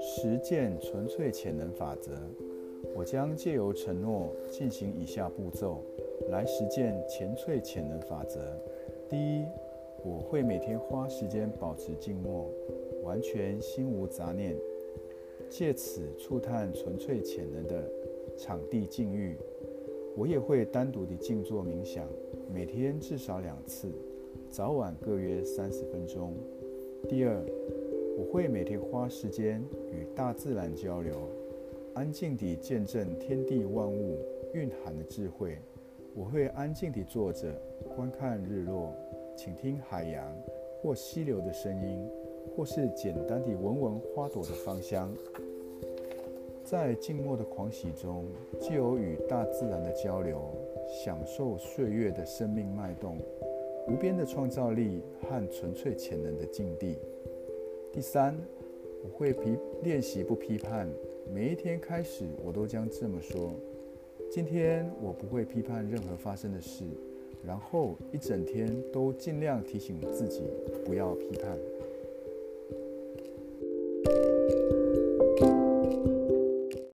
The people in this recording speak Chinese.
实践纯粹潜能法则，我将借由承诺进行以下步骤来实践纯粹潜能法则。第一，我会每天花时间保持静默，完全心无杂念，借此触探纯粹潜能的场地境遇。我也会单独的静坐冥想，每天至少两次，早晚各约三十分钟。第二，我会每天花时间与大自然交流，安静地见证天地万物蕴含的智慧。我会安静地坐着，观看日落，倾听海洋或溪流的声音，或是简单地闻闻花朵的芳香。在静默的狂喜中，既有与大自然的交流，享受岁月的生命脉动，无边的创造力和纯粹潜能的境地。第三，我会批练习不批判，每一天开始，我都将这么说：今天我不会批判任何发生的事，然后一整天都尽量提醒自己不要批判。